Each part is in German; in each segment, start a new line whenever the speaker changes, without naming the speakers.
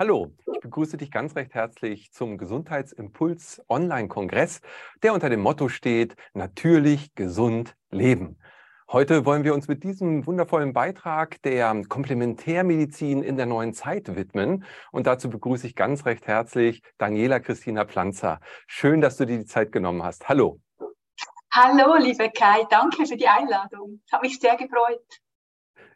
Hallo, ich begrüße dich ganz recht herzlich zum Gesundheitsimpuls Online-Kongress, der unter dem Motto steht, natürlich gesund leben. Heute wollen wir uns mit diesem wundervollen Beitrag der Komplementärmedizin in der neuen Zeit widmen. Und dazu begrüße ich ganz recht herzlich Daniela Christina Planzer. Schön, dass du dir die Zeit genommen hast. Hallo.
Hallo, liebe Kai, danke für die Einladung. Hat mich sehr gefreut.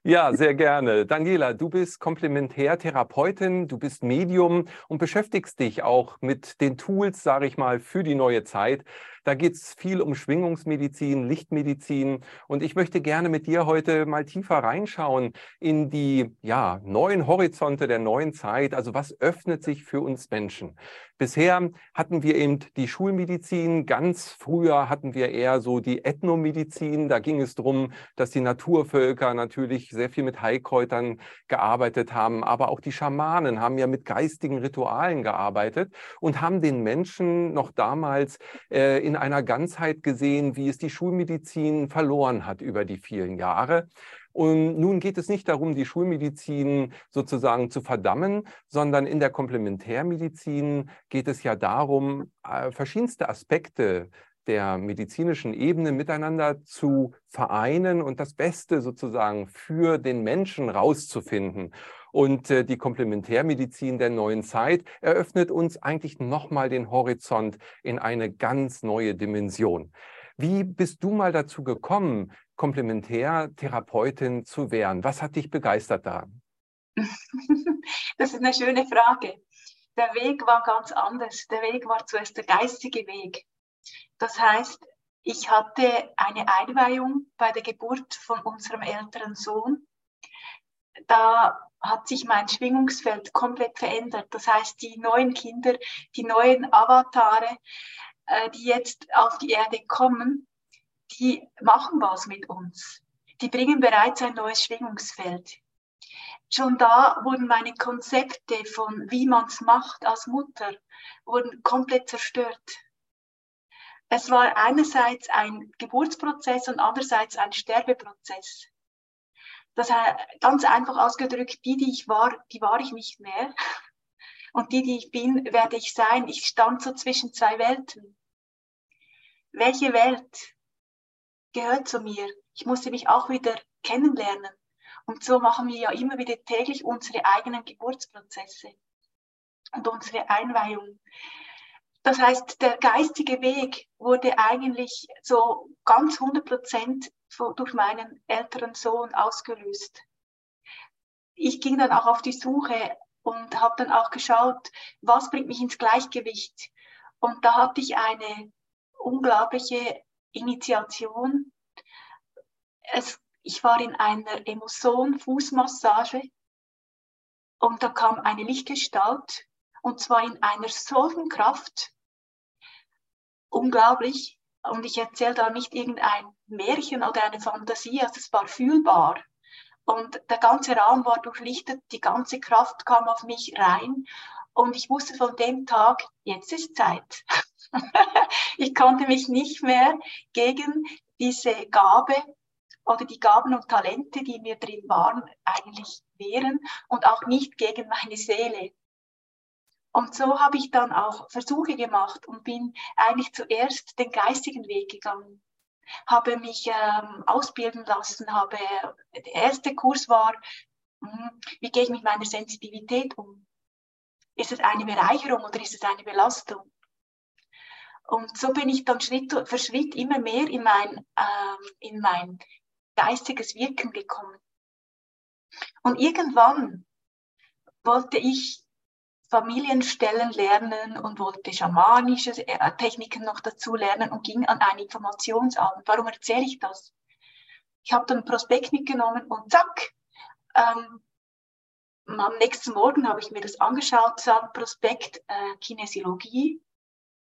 Ja, sehr gerne. Daniela, du bist Komplementärtherapeutin, du bist Medium und beschäftigst dich auch mit den Tools, sage ich mal, für die neue Zeit. Da geht es viel um Schwingungsmedizin, Lichtmedizin. Und ich möchte gerne mit dir heute mal tiefer reinschauen in die ja, neuen Horizonte der neuen Zeit. Also was öffnet sich für uns Menschen? Bisher hatten wir eben die Schulmedizin, ganz früher hatten wir eher so die Ethnomedizin. Da ging es darum, dass die Naturvölker natürlich sehr viel mit Heilkräutern gearbeitet haben, aber auch die Schamanen haben ja mit geistigen Ritualen gearbeitet und haben den Menschen noch damals äh, in einer Ganzheit gesehen, wie es die Schulmedizin verloren hat über die vielen Jahre. Und nun geht es nicht darum, die Schulmedizin sozusagen zu verdammen, sondern in der Komplementärmedizin geht es ja darum, äh, verschiedenste Aspekte der medizinischen Ebene miteinander zu vereinen und das Beste sozusagen für den Menschen rauszufinden. Und äh, die Komplementärmedizin der neuen Zeit eröffnet uns eigentlich nochmal den Horizont in eine ganz neue Dimension. Wie bist du mal dazu gekommen, Komplementärtherapeutin zu werden? Was hat dich begeistert daran?
Das ist eine schöne Frage. Der Weg war ganz anders. Der Weg war zuerst der geistige Weg. Das heißt, ich hatte eine Einweihung bei der Geburt von unserem älteren Sohn. Da hat sich mein Schwingungsfeld komplett verändert. Das heißt, die neuen Kinder, die neuen Avatare, äh, die jetzt auf die Erde kommen, die machen was mit uns. Die bringen bereits ein neues Schwingungsfeld. Schon da wurden meine Konzepte von wie man es macht als Mutter, wurden komplett zerstört. Es war einerseits ein Geburtsprozess und andererseits ein Sterbeprozess. Das heißt, ganz einfach ausgedrückt, die, die ich war, die war ich nicht mehr. Und die, die ich bin, werde ich sein. Ich stand so zwischen zwei Welten. Welche Welt gehört zu mir? Ich musste mich auch wieder kennenlernen. Und so machen wir ja immer wieder täglich unsere eigenen Geburtsprozesse und unsere Einweihung. Das heißt, der geistige Weg wurde eigentlich so ganz 100 Prozent durch meinen älteren Sohn ausgelöst. Ich ging dann auch auf die Suche und habe dann auch geschaut, was bringt mich ins Gleichgewicht. Und da hatte ich eine unglaubliche Initiation. Es, ich war in einer Emotion-Fußmassage und da kam eine Lichtgestalt und zwar in einer solchen Kraft. Unglaublich. Und ich erzähle da nicht irgendein Märchen oder eine Fantasie, also es war fühlbar. Und der ganze Raum war durchlichtet, die ganze Kraft kam auf mich rein. Und ich wusste von dem Tag, jetzt ist Zeit. ich konnte mich nicht mehr gegen diese Gabe oder die Gaben und Talente, die mir drin waren, eigentlich wehren und auch nicht gegen meine Seele. Und so habe ich dann auch Versuche gemacht und bin eigentlich zuerst den geistigen Weg gegangen. Habe mich ähm, ausbilden lassen, habe, der erste Kurs war, hm, wie gehe ich mit meiner Sensitivität um? Ist es eine Bereicherung oder ist es eine Belastung? Und so bin ich dann Schritt für Schritt immer mehr in mein, ähm, in mein geistiges Wirken gekommen. Und irgendwann wollte ich Familienstellen lernen und wollte schamanische äh, Techniken noch dazu lernen und ging an einen Informationsabend. Warum erzähle ich das? Ich habe dann Prospekt mitgenommen und zack, ähm, am nächsten Morgen habe ich mir das angeschaut, sah Prospekt äh, Kinesiologie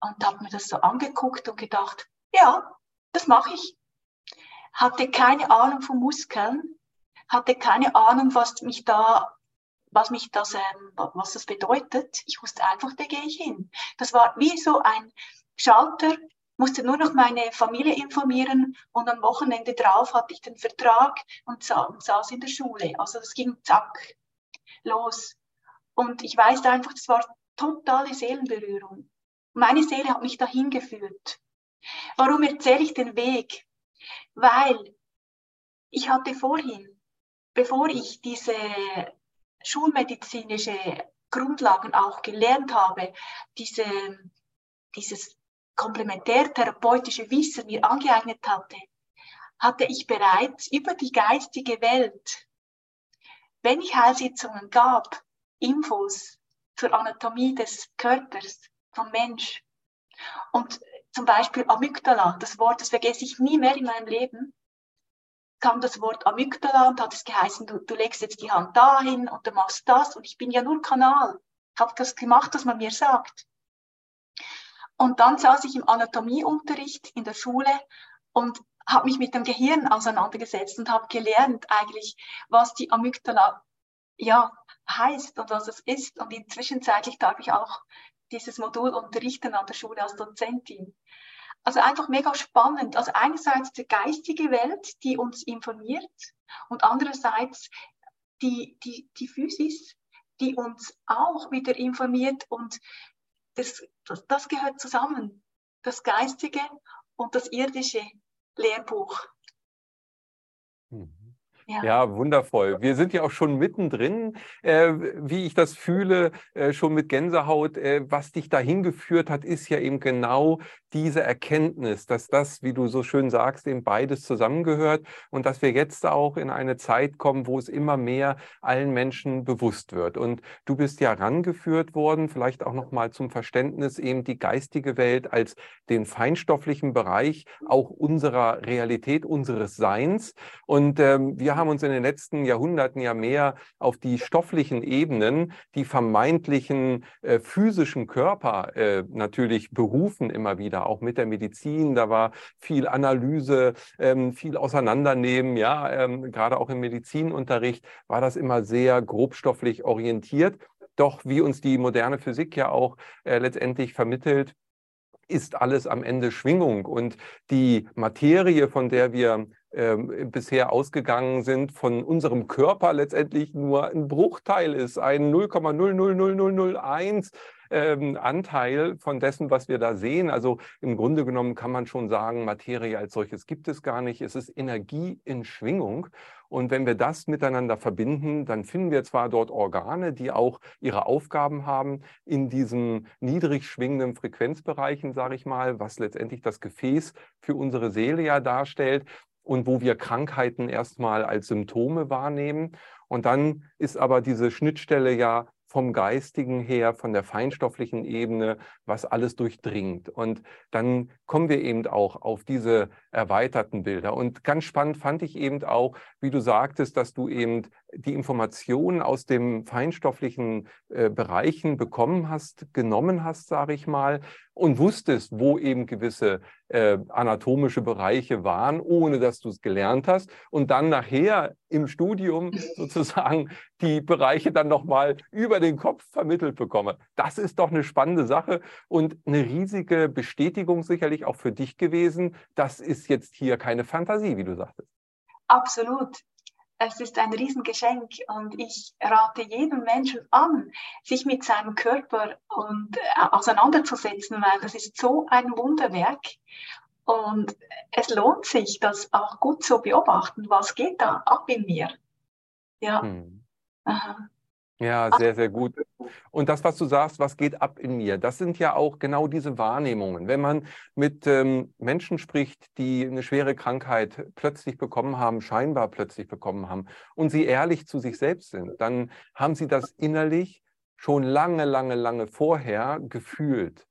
und habe mir das so angeguckt und gedacht, ja, das mache ich. Hatte keine Ahnung von Muskeln, hatte keine Ahnung, was mich da was mich das, ähm, was das bedeutet. Ich wusste einfach, da gehe ich hin. Das war wie so ein Schalter, musste nur noch meine Familie informieren und am Wochenende drauf hatte ich den Vertrag und, sa und saß in der Schule. Also das ging zack los. Und ich weiß einfach, das war totale Seelenberührung. Meine Seele hat mich dahin geführt. Warum erzähle ich den Weg? Weil ich hatte vorhin, bevor ich diese schulmedizinische Grundlagen auch gelernt habe, diese, dieses komplementärtherapeutische Wissen mir angeeignet hatte, hatte ich bereits über die geistige Welt, wenn ich Heilsitzungen gab, Infos zur Anatomie des Körpers vom Mensch. Und zum Beispiel Amygdala, das Wort, das vergesse ich nie mehr in meinem Leben, kam das Wort Amygdala und hat es geheißen, du, du legst jetzt die Hand dahin und du machst das und ich bin ja nur Kanal. Ich habe das gemacht, was man mir sagt. Und dann saß ich im Anatomieunterricht in der Schule und habe mich mit dem Gehirn auseinandergesetzt und habe gelernt eigentlich, was die Amygdala ja, heißt und was es ist. Und inzwischen darf ich auch dieses Modul unterrichten an der Schule als Dozentin. Also einfach mega spannend. Also einerseits die geistige Welt, die uns informiert und andererseits die, die, die Physis, die uns auch wieder informiert und das, das, das gehört zusammen. Das Geistige und das irdische Lehrbuch.
Mhm. Ja. ja. wundervoll. Wir sind ja auch schon mittendrin, äh, wie ich das fühle, äh, schon mit Gänsehaut. Äh, was dich dahin geführt hat, ist ja eben genau diese Erkenntnis, dass das, wie du so schön sagst, eben beides zusammengehört und dass wir jetzt auch in eine Zeit kommen, wo es immer mehr allen Menschen bewusst wird. Und du bist ja rangeführt worden, vielleicht auch nochmal zum Verständnis, eben die geistige Welt als den feinstofflichen Bereich auch unserer Realität, unseres Seins. Und ähm, wir haben uns in den letzten Jahrhunderten ja mehr auf die stofflichen Ebenen, die vermeintlichen äh, physischen Körper äh, natürlich berufen immer wieder auch mit der Medizin. Da war viel Analyse, ähm, viel Auseinandernehmen. Ja, ähm, gerade auch im Medizinunterricht war das immer sehr grobstofflich orientiert. Doch wie uns die moderne Physik ja auch äh, letztendlich vermittelt, ist alles am Ende Schwingung. Und die Materie, von der wir bisher ausgegangen sind, von unserem Körper letztendlich nur ein Bruchteil ist, ein 0,00001 ähm, Anteil von dessen, was wir da sehen. Also im Grunde genommen kann man schon sagen, Materie als solches gibt es gar nicht. Es ist Energie in Schwingung. Und wenn wir das miteinander verbinden, dann finden wir zwar dort Organe, die auch ihre Aufgaben haben in diesen niedrig schwingenden Frequenzbereichen, sage ich mal, was letztendlich das Gefäß für unsere Seele ja darstellt und wo wir Krankheiten erstmal als Symptome wahrnehmen. Und dann ist aber diese Schnittstelle ja vom Geistigen her, von der feinstofflichen Ebene, was alles durchdringt. Und dann kommen wir eben auch auf diese erweiterten Bilder. Und ganz spannend fand ich eben auch, wie du sagtest, dass du eben die Informationen aus den feinstofflichen äh, Bereichen bekommen hast, genommen hast, sage ich mal, und wusstest, wo eben gewisse äh, anatomische Bereiche waren, ohne dass du es gelernt hast, und dann nachher im Studium sozusagen die Bereiche dann nochmal über den Kopf vermittelt bekomme. Das ist doch eine spannende Sache und eine riesige Bestätigung sicherlich auch für dich gewesen. Das ist jetzt hier keine Fantasie, wie du sagtest.
Absolut es ist ein Riesengeschenk und ich rate jedem Menschen an, sich mit seinem Körper und, äh, auseinanderzusetzen, weil das ist so ein Wunderwerk und es lohnt sich, das auch gut zu beobachten, was geht da ab in mir. Ja. Hm.
Ja, sehr, sehr gut. Und das, was du sagst, was geht ab in mir, das sind ja auch genau diese Wahrnehmungen. Wenn man mit ähm, Menschen spricht, die eine schwere Krankheit plötzlich bekommen haben, scheinbar plötzlich bekommen haben, und sie ehrlich zu sich selbst sind, dann haben sie das innerlich schon lange, lange, lange vorher gefühlt.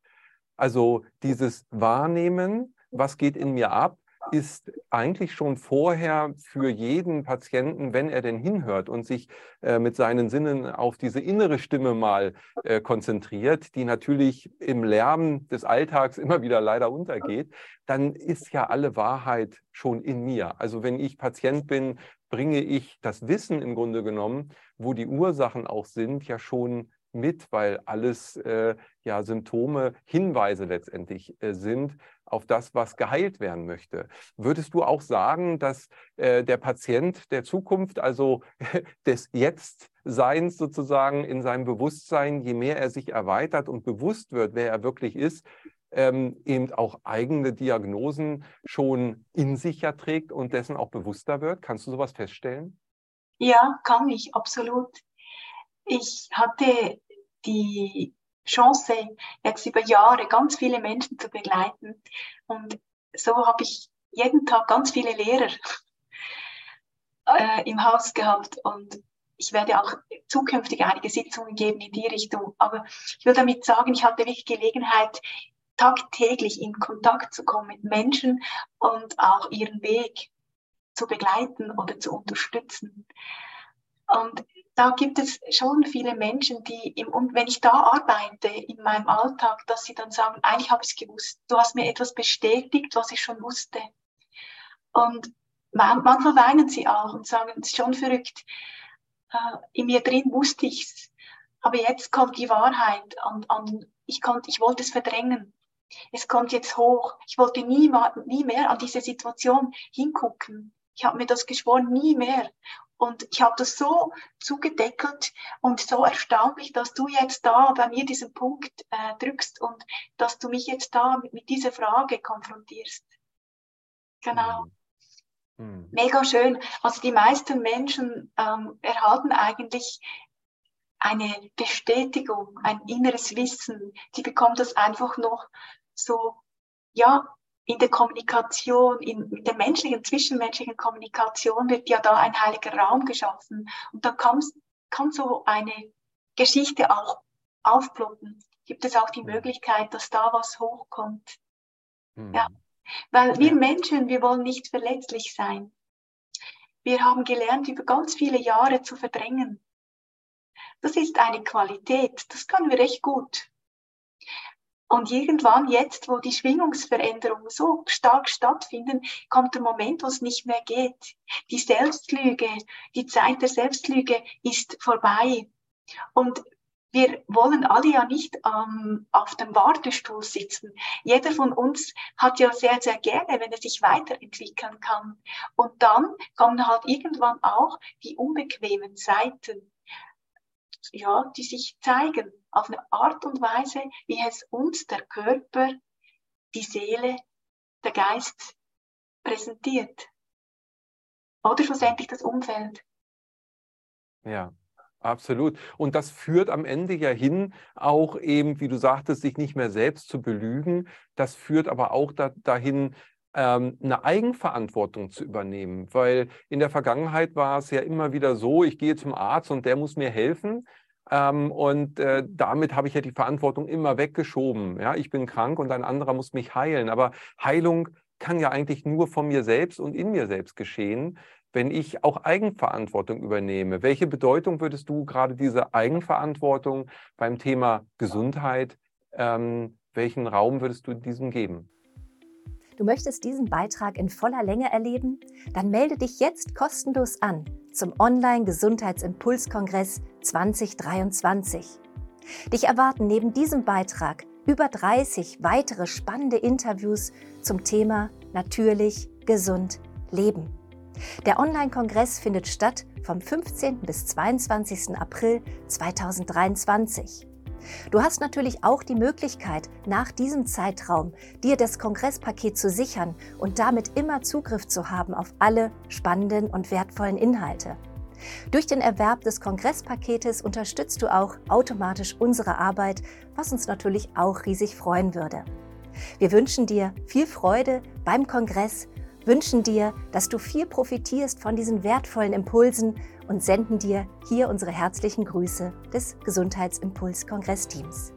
Also dieses Wahrnehmen, was geht in mir ab, ist eigentlich schon vorher für jeden Patienten, wenn er denn hinhört und sich äh, mit seinen Sinnen auf diese innere Stimme mal äh, konzentriert, die natürlich im Lärm des Alltags immer wieder leider untergeht, dann ist ja alle Wahrheit schon in mir. Also wenn ich Patient bin, bringe ich das Wissen im Grunde genommen, wo die Ursachen auch sind, ja schon mit, weil alles äh, ja Symptome, Hinweise letztendlich äh, sind auf das, was geheilt werden möchte. Würdest du auch sagen, dass äh, der Patient der Zukunft, also des Jetztseins sozusagen in seinem Bewusstsein, je mehr er sich erweitert und bewusst wird, wer er wirklich ist, ähm, eben auch eigene Diagnosen schon in sich ja trägt und dessen auch bewusster wird? Kannst du sowas feststellen?
Ja, kann ich, absolut. Ich hatte die Chance, jetzt über Jahre ganz viele Menschen zu begleiten. Und so habe ich jeden Tag ganz viele Lehrer äh, im Haus gehabt. Und ich werde auch zukünftig einige Sitzungen geben in die Richtung. Aber ich will damit sagen, ich hatte wirklich Gelegenheit, tagtäglich in Kontakt zu kommen mit Menschen und auch ihren Weg zu begleiten oder zu unterstützen. Und da gibt es schon viele Menschen, die, im, wenn ich da arbeite in meinem Alltag, dass sie dann sagen, eigentlich habe ich es gewusst, du hast mir etwas bestätigt, was ich schon wusste. Und manchmal weinen sie auch und sagen, es ist schon verrückt, äh, in mir drin wusste ich es, aber jetzt kommt die Wahrheit und, und ich, konnte, ich wollte es verdrängen. Es kommt jetzt hoch. Ich wollte nie, nie mehr an diese Situation hingucken. Ich habe mir das geschworen, nie mehr. Und ich habe das so zugedeckelt und so erstaunlich, dass du jetzt da bei mir diesen Punkt äh, drückst und dass du mich jetzt da mit, mit dieser Frage konfrontierst. Genau. Mhm. mhm. Mega schön. Also die meisten Menschen ähm, erhalten eigentlich eine Bestätigung, ein inneres Wissen. Die bekommen das einfach noch so, ja, in der Kommunikation, in der menschlichen, zwischenmenschlichen Kommunikation wird ja da ein heiliger Raum geschaffen. Und da kann, kann so eine Geschichte auch aufploppen. Gibt es auch die Möglichkeit, dass da was hochkommt. Mhm. Ja. Weil wir Menschen, wir wollen nicht verletzlich sein. Wir haben gelernt, über ganz viele Jahre zu verdrängen. Das ist eine Qualität, das können wir recht gut. Und irgendwann jetzt, wo die Schwingungsveränderungen so stark stattfinden, kommt der Moment, wo es nicht mehr geht. Die Selbstlüge, die Zeit der Selbstlüge ist vorbei. Und wir wollen alle ja nicht ähm, auf dem Wartestuhl sitzen. Jeder von uns hat ja sehr, sehr gerne, wenn er sich weiterentwickeln kann. Und dann kommen halt irgendwann auch die unbequemen Seiten ja, die sich zeigen auf eine Art und Weise, wie es uns der Körper, die Seele, der Geist präsentiert. Oder schlussendlich das Umfeld.
Ja, absolut. Und das führt am Ende ja hin, auch eben, wie du sagtest, sich nicht mehr selbst zu belügen. Das führt aber auch da, dahin, ähm, eine Eigenverantwortung zu übernehmen. Weil in der Vergangenheit war es ja immer wieder so, ich gehe zum Arzt und der muss mir helfen. Ähm, und äh, damit habe ich ja die Verantwortung immer weggeschoben. Ja, ich bin krank und ein anderer muss mich heilen. Aber Heilung kann ja eigentlich nur von mir selbst und in mir selbst geschehen, wenn ich auch Eigenverantwortung übernehme. Welche Bedeutung würdest du gerade diese Eigenverantwortung beim Thema Gesundheit, ähm, welchen Raum würdest du diesem geben?
Du möchtest diesen Beitrag in voller Länge erleben? Dann melde dich jetzt kostenlos an zum Online-Gesundheitsimpulskongress 2023. Dich erwarten neben diesem Beitrag über 30 weitere spannende Interviews zum Thema Natürlich, gesund, leben. Der Online-Kongress findet statt vom 15. bis 22. April 2023. Du hast natürlich auch die Möglichkeit, nach diesem Zeitraum dir das Kongresspaket zu sichern und damit immer Zugriff zu haben auf alle spannenden und wertvollen Inhalte. Durch den Erwerb des Kongresspaketes unterstützt du auch automatisch unsere Arbeit, was uns natürlich auch riesig freuen würde. Wir wünschen dir viel Freude beim Kongress, wünschen dir, dass du viel profitierst von diesen wertvollen Impulsen und senden dir hier unsere herzlichen Grüße des Gesundheitsimpuls-Kongressteams.